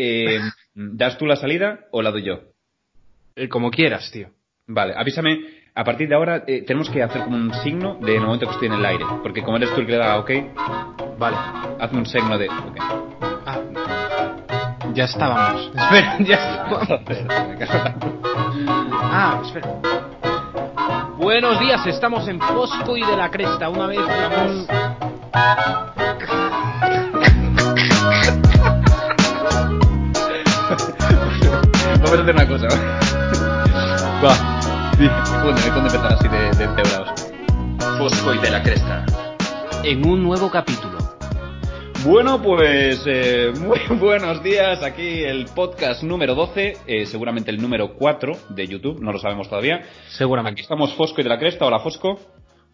Eh, ¿Das tú la salida o la doy yo? Eh, como quieras, tío. Vale, avísame. A partir de ahora eh, tenemos que hacer como un signo de momento que estoy en el aire. Porque como eres tú el que le da ok, Vale. hazme un signo de ok. Ah, ya estábamos. Espera, ya estábamos. Ah, espera. Buenos días, estamos en Fosco y de la Cresta. Una vez hablamos. Hacer una cosa. Va. ¿Cuándo, ¿Cuándo empezar así de, de encebrados? Fosco y de la Cresta. En un nuevo capítulo. Bueno, pues eh, muy buenos días. Aquí el podcast número 12, eh, seguramente el número 4 de YouTube, no lo sabemos todavía. Aquí Seguramente. estamos Fosco y de la Cresta. Hola Fosco.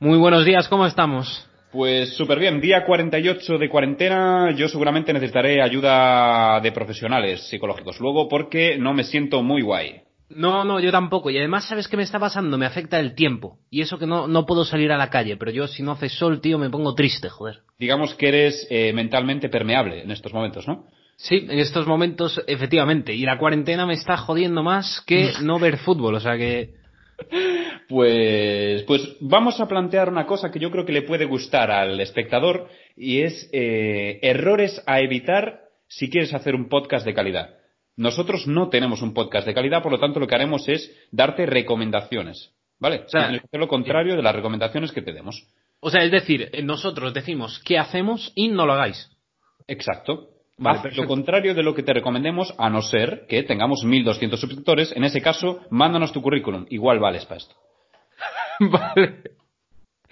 Muy buenos días, ¿cómo estamos? Pues súper bien, día 48 de cuarentena, yo seguramente necesitaré ayuda de profesionales psicológicos luego porque no me siento muy guay. No, no, yo tampoco. Y además, ¿sabes qué me está pasando? Me afecta el tiempo. Y eso que no, no puedo salir a la calle. Pero yo, si no hace sol, tío, me pongo triste, joder. Digamos que eres eh, mentalmente permeable en estos momentos, ¿no? Sí, en estos momentos, efectivamente. Y la cuarentena me está jodiendo más que no ver fútbol. O sea que. Pues, pues vamos a plantear una cosa que yo creo que le puede gustar al espectador y es eh, errores a evitar si quieres hacer un podcast de calidad. Nosotros no tenemos un podcast de calidad, por lo tanto lo que haremos es darte recomendaciones, ¿vale? sea, Tienes que hacer lo contrario de las recomendaciones que te demos. O sea, es decir, nosotros decimos qué hacemos y no lo hagáis. Exacto. Vale, Ah, lo contrario de lo que te recomendemos, a no ser que tengamos 1200 suscriptores, en ese caso, mándanos tu currículum, igual vales para esto. vale.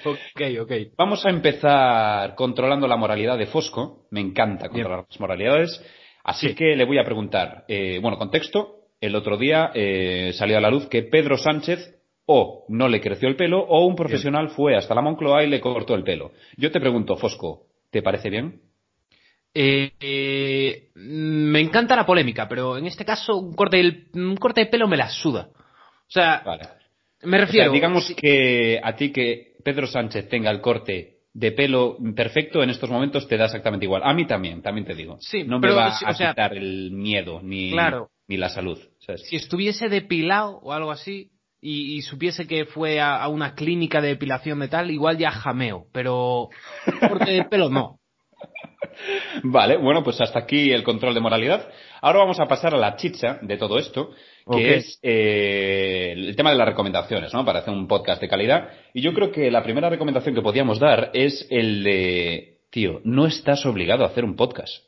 Ok, ok. Vamos a empezar controlando la moralidad de Fosco. Me encanta controlar las moralidades. Así Sí. que le voy a preguntar, eh, bueno, contexto. El otro día eh, salió a la luz que Pedro Sánchez o no le creció el pelo o un profesional fue hasta la Moncloa y le cortó el pelo. Yo te pregunto, Fosco, ¿te parece bien? Eh, eh, me encanta la polémica, pero en este caso un corte, del- un corte de pelo me la suda. O sea, Vale. me O sea, refiero... digamos si- que a ti que Pedro Sánchez tenga el corte de pelo perfecto en estos momentos te da exactamente igual. A mí también, también te digo. Sí, no me pero, va sí, a sea- quitar el miedo ni, Claro. ni la salud. ¿sabes? si estuviese depilado o algo así y, y supiese que fue a, a una clínica de depilación de tal, igual ya jameo, pero corte de pelo no. Vale, bueno, pues hasta aquí el control de moralidad. Ahora vamos a pasar a la chicha de todo esto, que es eh, el tema de las recomendaciones, ¿no? Para hacer un podcast de calidad. Y yo creo que la primera recomendación que podíamos dar es el de, tío, no estás obligado a hacer un podcast.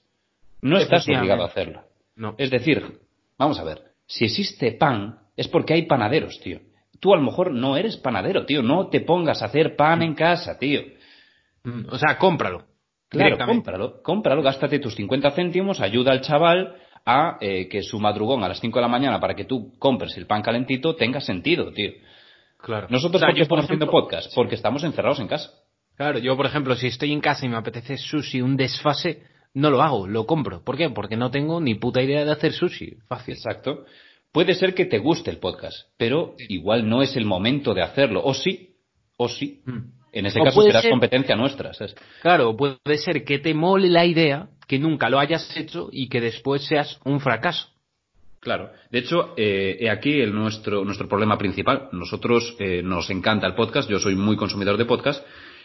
No estás obligado a hacerlo. No. Es decir, vamos a ver, si existe pan, es porque hay panaderos, tío. Tú a lo mejor no eres panadero, tío. No te pongas a hacer pan en casa, tío. Mm, O sea, cómpralo. Claro, cómpralo, cómpralo, gástate tus 50 céntimos, ayuda al chaval a eh, que su madrugón a las 5 de la mañana para que tú compres el pan calentito tenga sentido, tío. Claro. Nosotros, O sea, ¿por qué estamos haciendo podcast? Porque estamos encerrados en casa. Claro, yo por ejemplo, si estoy en casa y me apetece sushi, un desfase, no lo hago, lo compro. ¿Por qué? Porque no tengo ni puta idea de hacer sushi. Fácil. Exacto. Puede ser que te guste el podcast, pero igual no es el momento de hacerlo. O sí, o sí. Mm. En ese O caso serás ser- competencia nuestra. ¿sabes? Claro, puede ser que te mole la idea, que nunca lo hayas hecho y que después seas un fracaso. Claro. De hecho, eh, he aquí el nuestro, nuestro problema principal. Nosotros eh, nos encanta el podcast, yo soy muy consumidor de podcast,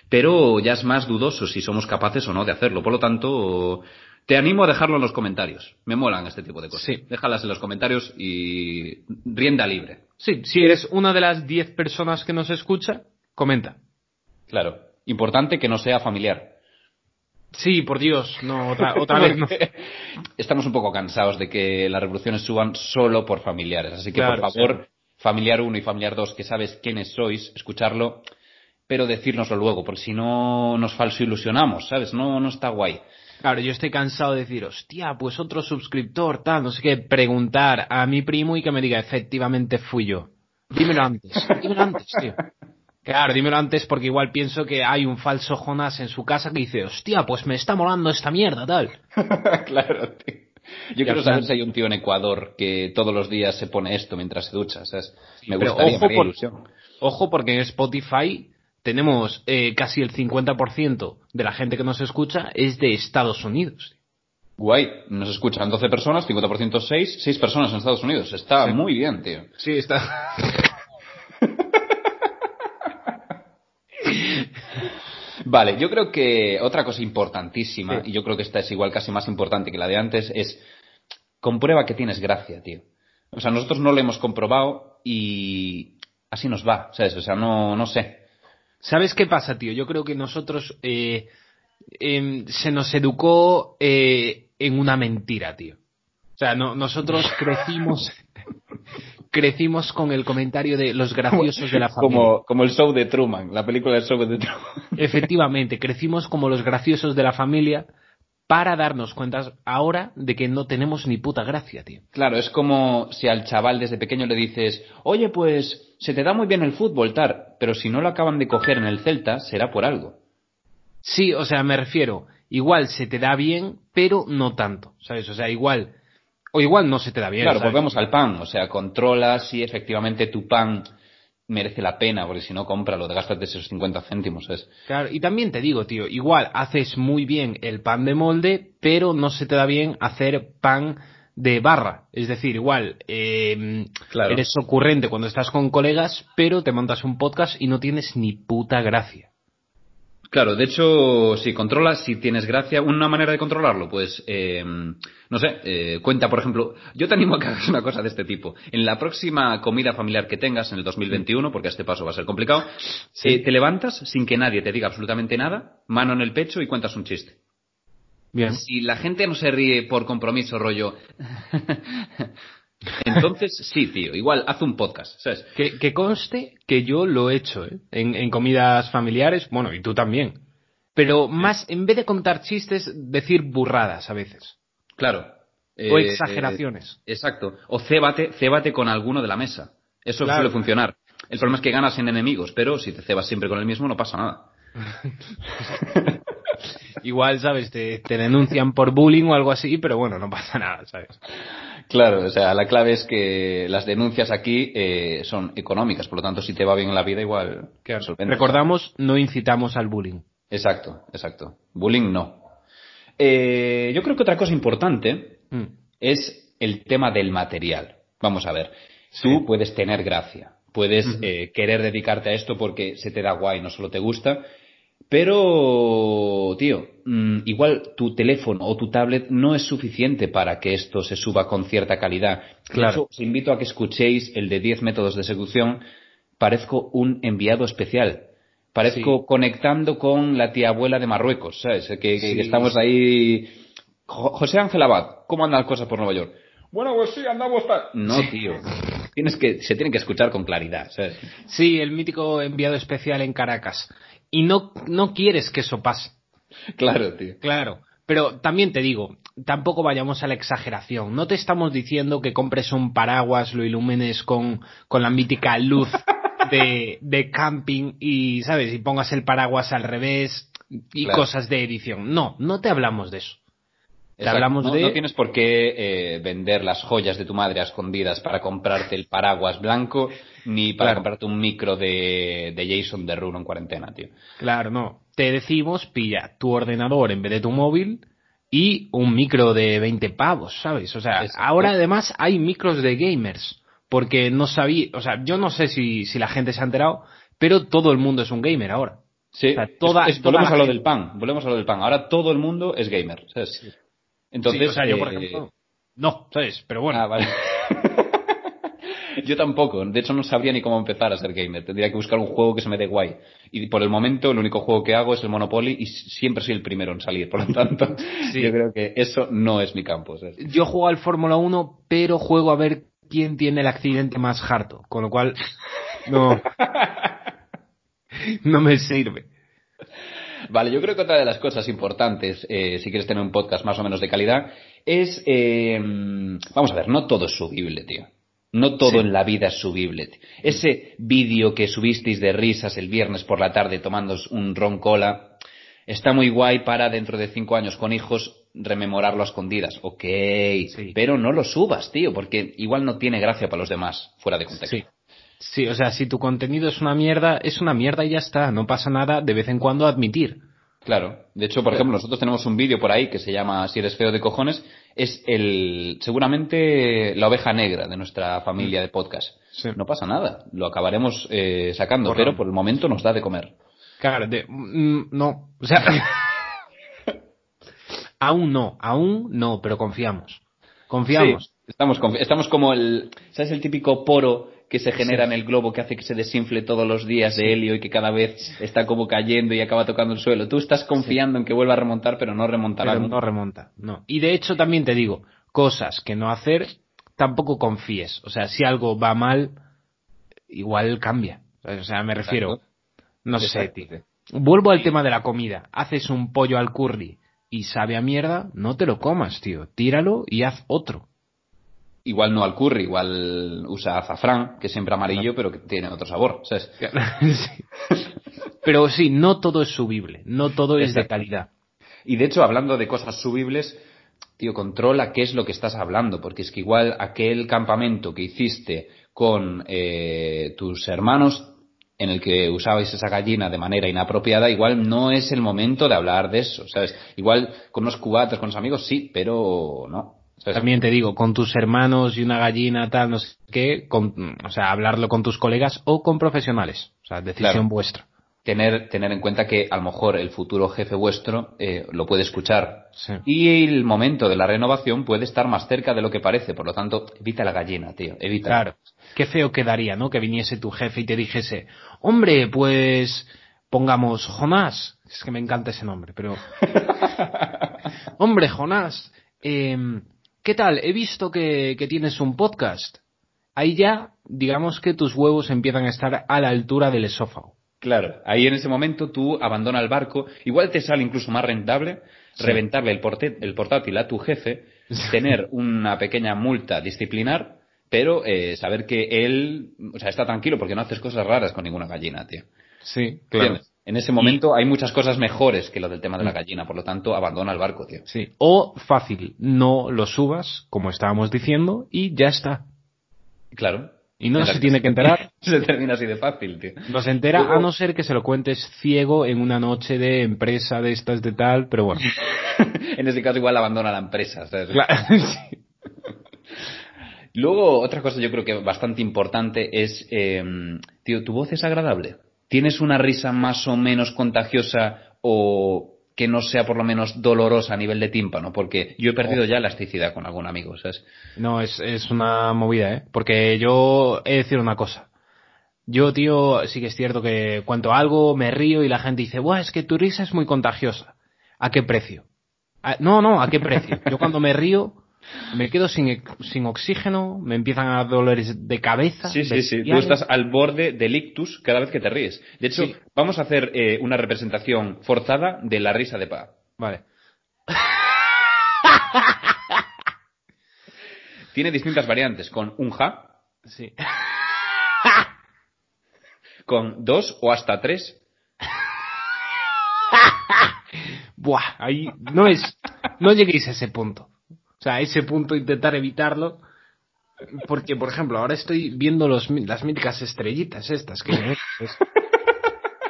pero ya es más dudoso si somos capaces o no de hacerlo. Por lo tanto, te animo a dejarlo en los comentarios. Me molan este tipo de cosas. Sí. Déjalas en los comentarios y rienda libre. Sí, si eres una de las 10 personas que nos escucha, comenta. Claro. Importante que no sea familiar. Sí, por Dios, no, otra, otra vez no. Estamos un poco cansados de que las revoluciones suban solo por familiares. Así que, Claro, por favor, familiar 1 y familiar 2, que sabes quiénes sois, escucharlo, pero decírnoslo luego, porque si no nos falso ilusionamos, ¿sabes? No, no está guay. Claro, yo estoy cansado de decir, hostia, pues otro suscriptor, tal, no sé qué, preguntar a mi primo y que me diga, efectivamente fui yo. Dímelo antes, dímelo antes, tío. Claro, dímelo antes porque igual pienso que hay un falso Jonas en su casa que dice, hostia, pues me está molando esta mierda, tal. claro, tío. Yo quiero saber si hay un tío en Ecuador que todos los días se pone esto mientras se ducha, ¿sabes? Me gustaría, ojo me por- ilusión. Ojo porque en Spotify tenemos eh, casi el 50% de la gente que nos escucha es de Estados Unidos. Guay, nos escuchan 12 personas, 50% 6, 6 personas en Estados Unidos. Está Sí. muy bien, tío. Sí, está. Vale, yo creo que otra cosa importantísima, Sí. y yo creo que esta es igual casi más importante que la de antes, es comprueba que tienes gracia, tío. O sea, nosotros no lo hemos comprobado y así nos va, ¿sabes? O sea, no, no sé. ¿Sabes qué pasa, tío? Yo creo que nosotros eh, em, se nos educó eh, en una mentira, tío. O sea, no, nosotros crecimos crecimos con el comentario de los graciosos de la familia. Como, como el show de Truman, la película del show de Truman. Efectivamente, crecimos como los graciosos de la familia para darnos cuenta ahora de que no tenemos ni puta gracia, tío. Claro, es como si al chaval desde pequeño le dices, oye, pues se te da muy bien el fútbol, tal, pero si no lo acaban de coger en el Celta, será por algo. Sí, o sea, me refiero, igual se te da bien, pero no tanto, ¿sabes? O sea, igual, o igual no se te da bien. Claro, ¿sabes? volvemos al pan, o sea, controla si efectivamente tu pan merece la pena, porque si no, cómpralo, te gastas de esos 50 céntimos. Claro, y también te digo, tío, igual haces muy bien el pan de molde, pero no se te da bien hacer pan de barra. Es decir, igual eh, Claro. eres ocurrente cuando estás con colegas, pero te montas un podcast y no tienes ni puta gracia. Claro, de hecho, si controlas, si tienes gracia, una manera de controlarlo, pues, eh, no sé, eh, cuenta, por ejemplo, yo te animo a que hagas una cosa de este tipo. En la próxima comida familiar que tengas en el 2021, porque a este paso va a ser complicado, Sí. eh, te levantas sin que nadie te diga absolutamente nada, mano en el pecho y cuentas un chiste. Bien. Si la gente no se ríe por compromiso, rollo. Entonces, sí, tío, igual haz un podcast, ¿sabes? Que, que conste que yo lo he hecho, ¿eh? En, en comidas familiares, bueno, y tú también. Pero más, en vez de contar chistes, decir burradas a veces. Claro. O Eh, exageraciones. eh, exacto. O cébate, cébate con alguno de la mesa. Eso Claro. suele funcionar. El problema es que ganas en enemigos, pero si te cebas siempre con el mismo no pasa nada. Igual, ¿sabes? Te, te denuncian por bullying o algo así, pero bueno, no pasa nada, ¿sabes? Claro, o sea, la clave es que las denuncias aquí eh, son económicas, por lo tanto, si te va bien en la vida, igual. solventas. Recordamos, no incitamos al bullying. Exacto, exacto. Bullying no. Eh, yo creo que otra cosa importante Mm. es el tema del material. Vamos a ver. Sí. Tú puedes tener gracia, puedes eh, querer dedicarte a esto porque se te da guay, no solo te gusta, pero, tío, mm, igual tu teléfono o tu tablet no es suficiente para que esto se suba con cierta calidad. Claro. hecho, os invito a que escuchéis el de 10 métodos de seducción. Parezco un enviado especial. Parezco Sí. conectando con la tía abuela de Marruecos, ¿sabes? Que, que- Sí. que estamos ahí. Jo- José Ángel Abad, ¿cómo andan las cosas por Nueva York? Bueno, pues sí, andamos tal. No, tío. Tienes que, se tienen que escuchar con claridad, ¿sabes? Sí, el mítico enviado especial en Caracas. Y no, no quieres que eso pase. Claro, tío. Claro. Pero también te digo, tampoco vayamos a la exageración. No te estamos diciendo que compres un paraguas, lo ilumines con, con la mítica luz de, de camping y, ¿sabes? Y pongas el paraguas al revés y Claro. cosas de edición. No, no te hablamos de eso. Te Exacto. hablamos no, de... no tienes por qué eh, vender las joyas de tu madre a escondidas para comprarte el paraguas blanco, ni para Claro. comprarte un micro de, de Jason Derulo en cuarentena, tío. Claro, no. Te decimos, pilla tu ordenador en vez de tu móvil y un micro de 20 pavos, ¿sabes? O sea, Exacto. ahora además hay micros de gamers. Porque no sabía, o sea, yo no sé si, si la gente se ha enterado, pero todo el mundo es un gamer ahora. Sí, O sea, toda- es- es- toda volvemos a lo gente- del pan, volvemos a lo del pan. Ahora todo el mundo es gamer, ¿sabes? Entonces, Sí, o sea, yo por eh, ejemplo, no, ¿sabes? Pero bueno, Ah, vale. Yo tampoco, de hecho no sabría ni cómo empezar a ser gamer. Tendría que buscar un juego que se me dé guay. Y por el momento el único juego que hago es el Monopoly y siempre soy el primero en salir. Por lo tanto, Sí. yo creo que eso no es mi campo. ¿sabes? yo juego al Fórmula 1, pero juego a ver quién tiene el accidente más harto. Con lo cual, no. no me sirve. Vale, yo creo que otra de las cosas importantes, eh, si quieres tener un podcast más o menos de calidad, es, eh, vamos a ver, no todo es subible, tío. No todo Sí. en la vida es subible. tío. Ese vídeo que subisteis de risas el viernes por la tarde tomando un ron cola, está muy guay para dentro de cinco años con hijos rememorarlo a escondidas. Ok, Sí. pero no lo subas, tío, porque igual no tiene gracia para los demás, fuera de contexto. Sí. Sí, o sea, si tu contenido es una mierda, es una mierda y ya está. No pasa nada de vez en cuando admitir. Claro. De hecho, por ejemplo, nosotros tenemos un vídeo por ahí que se llama Si eres feo de cojones. Es el, seguramente la oveja negra de nuestra familia de podcast. Sí. No pasa nada. Lo acabaremos eh, sacando, pero por el momento nos da de comer. Claro, de- mm, no. O sea, aún no, aún no, pero confiamos. Confiamos. Sí, estamos, confi- estamos como el, ¿sabes el típico poro que se genera Sí. en el globo que hace que se desinfle todos los días de helio y que cada vez está como cayendo y acaba tocando el suelo? Tú estás confiando en que vuelva a remontar, pero no remontará. Pero no remonta, no. Y de hecho también te digo, cosas que no hacer, tampoco confíes. O sea, si algo va mal, igual cambia. O sea, me refiero, Exacto. no sé, tío. Vuelvo al tema de la comida. Haces un pollo al curry y sabe a mierda, no te lo comas, tío. Tíralo y haz otro. Igual no al curry, igual usa azafrán, que es siempre amarillo, pero que tiene otro sabor, ¿sabes? Sí. Pero sí, no todo es subible, no todo es de calidad. Y de hecho, hablando de cosas subibles, tío, controla qué es lo que estás hablando, porque es que igual aquel campamento que hiciste con eh, tus hermanos, en el que usabais esa gallina de manera inapropiada, igual no es el momento de hablar de eso, ¿sabes? Igual con unos cubatas, con los amigos, sí, pero no. También te digo, con tus hermanos y una gallina, tal, no sé qué, con- o sea, hablarlo con tus colegas o con profesionales. O sea, decisión Claro. vuestra. Tener, tener en cuenta que a lo mejor el futuro jefe vuestro eh, lo puede escuchar. Sí. Y el momento de la renovación puede estar más cerca de lo que parece. Por lo tanto, evita la gallina, tío. Evita. Claro. Qué feo quedaría, ¿no? Que viniese tu jefe y te dijese, hombre, pues pongamos Jonás. Es que me encanta ese nombre, pero... hombre, Jonás, em, ¿qué tal? He visto que, que tienes un podcast. Ahí ya, digamos que tus huevos empiezan a estar a la altura del esófago. Claro. Ahí en ese momento tú abandona el barco. Igual te sale incluso más rentable Sí. reventarle el, el portátil a tu jefe, tener una pequeña multa disciplinar, pero eh, saber que él, o sea, está tranquilo porque no haces cosas raras con ninguna gallina, tío. Sí, ¿Entiendes? En ese momento hay muchas cosas mejores que lo del tema de la gallina, por lo tanto, abandona el barco, tío. Sí. O fácil, no lo subas, como estábamos diciendo, y ya está. Claro. Y no se tiene que enterar. Se termina así de fácil, tío. No se entera Luego- a no ser que se lo cuentes ciego en una noche de empresa de estas de tal, pero bueno. en ese caso igual abandona la empresa. ¿sabes? Claro, sí. Luego, otra cosa yo creo que bastante importante es, eh, tío, ¿tu voz es agradable? ¿Tienes una risa más o menos contagiosa o que no sea por lo menos dolorosa a nivel de tímpano? Porque yo he perdido ya elasticidad con algún amigo, ¿sabes? No, es, es una movida, ¿eh? Porque yo he de decir una cosa. Yo, tío, sí que es cierto que cuento algo, me río y la gente dice, Buah, es que tu risa es muy contagiosa. ¿A qué precio? "Ah, no, no, ¿a qué precio? Yo cuando me río me quedo sin, ex- sin oxígeno, me empiezan a dar dolores de cabeza. Sí, sí, sí. Tú estás al borde del ictus cada vez que te ríes. De hecho, Sí. vamos a hacer eh, una representación forzada de la risa de Pa. Vale. Tiene distintas variantes, con un ja, Sí. con dos o hasta tres. Buah, ahí no es, no lleguéis a ese punto. O sea, a ese punto intentar evitarlo. Porque, por ejemplo, ahora estoy viendo los, las míticas estrellitas estas que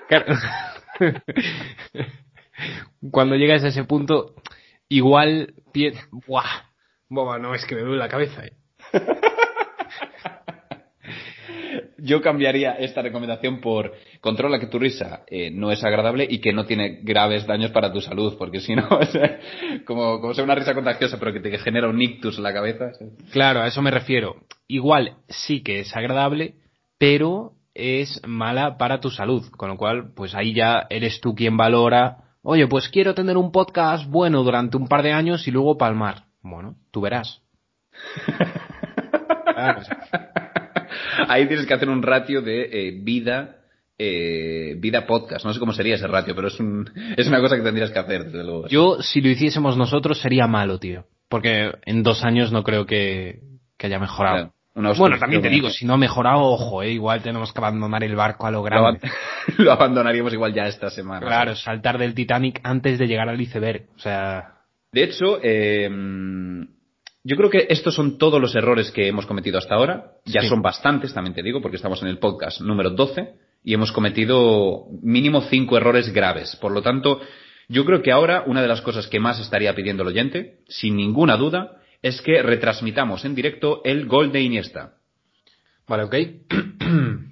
claro. Cuando llegas a ese punto, igual pi- buah, buah, no es que me duele la cabeza. eh. Yo cambiaría esta recomendación por controla que tu risa eh, no es agradable y que no tiene graves daños para tu salud, porque si no, o sea, como, como sea una risa contagiosa pero que te genera un ictus en la cabeza. Claro, a eso me refiero. Igual sí que es agradable, pero es mala para tu salud. Con lo cual, pues ahí ya eres tú quien valora. Oye, pues quiero tener un podcast bueno durante un par de años y luego palmar. Bueno, tú verás. Claro, o sea, Ahí tienes que hacer un ratio de eh, vida eh, vida podcast. No sé cómo sería ese ratio, pero es, un, es una cosa que tendrías que hacer, desde luego. Yo, si lo hiciésemos nosotros, sería malo, tío. Porque en dos años no creo que, que haya mejorado. Claro, una Bueno, también te digo, si no ha mejorado, ojo, eh, igual tenemos que abandonar el barco a lo lo, grande. lo abandonaríamos igual ya esta semana. Claro, saltar del Titanic antes de llegar al iceberg. O sea, De hecho, eh, yo creo que estos son todos los errores que hemos cometido hasta ahora. Ya Sí. son bastantes, también te digo, porque estamos en el podcast número 12 y hemos cometido mínimo cinco errores graves. Por lo tanto, Yo creo que ahora una de las cosas que más estaría pidiendo el oyente, sin ninguna duda, es que retransmitamos en directo el gol de Iniesta. Vale, ok.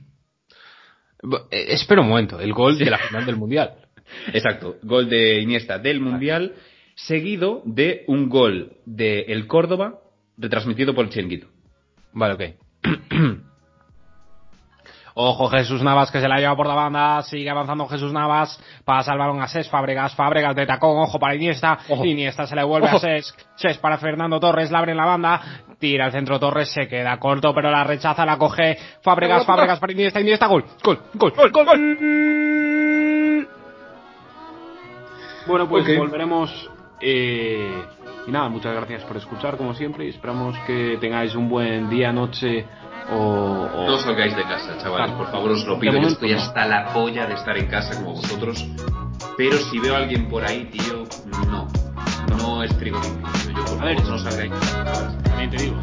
Eh, espera un momento, el gol de la final del Mundial. Exacto, gol de Iniesta del Mundial, seguido de un gol de el Córdoba retransmitido por el Chiringuito. Vale, ok. Ojo Jesús Navas que se la lleva por la banda, sigue avanzando Jesús Navas, pasa el balón a Ses, Fábregas, Fábregas de tacón, ojo para Iniesta, Iniesta se le vuelve a Ses, Ses para Fernando Torres, la abre en la banda, tira el centro Torres, se queda corto pero la rechaza, la coge. Fábregas, Fábregas para Iniesta, Iniesta, gol, gol, gol, gol, gol, gol. Bueno, pues volveremos eh, y nada, muchas gracias por escuchar como siempre y esperamos que tengáis un buen día, noche o... o- No salgáis de casa, chavales, Claro. por favor, os lo pido. Yo estoy no. hasta la polla de estar en casa como vosotros. Pero si veo a alguien por ahí, tío, no. No es trigo limpio. Yo, por A ver, favor, no salgáis de casa. chavales. También te digo,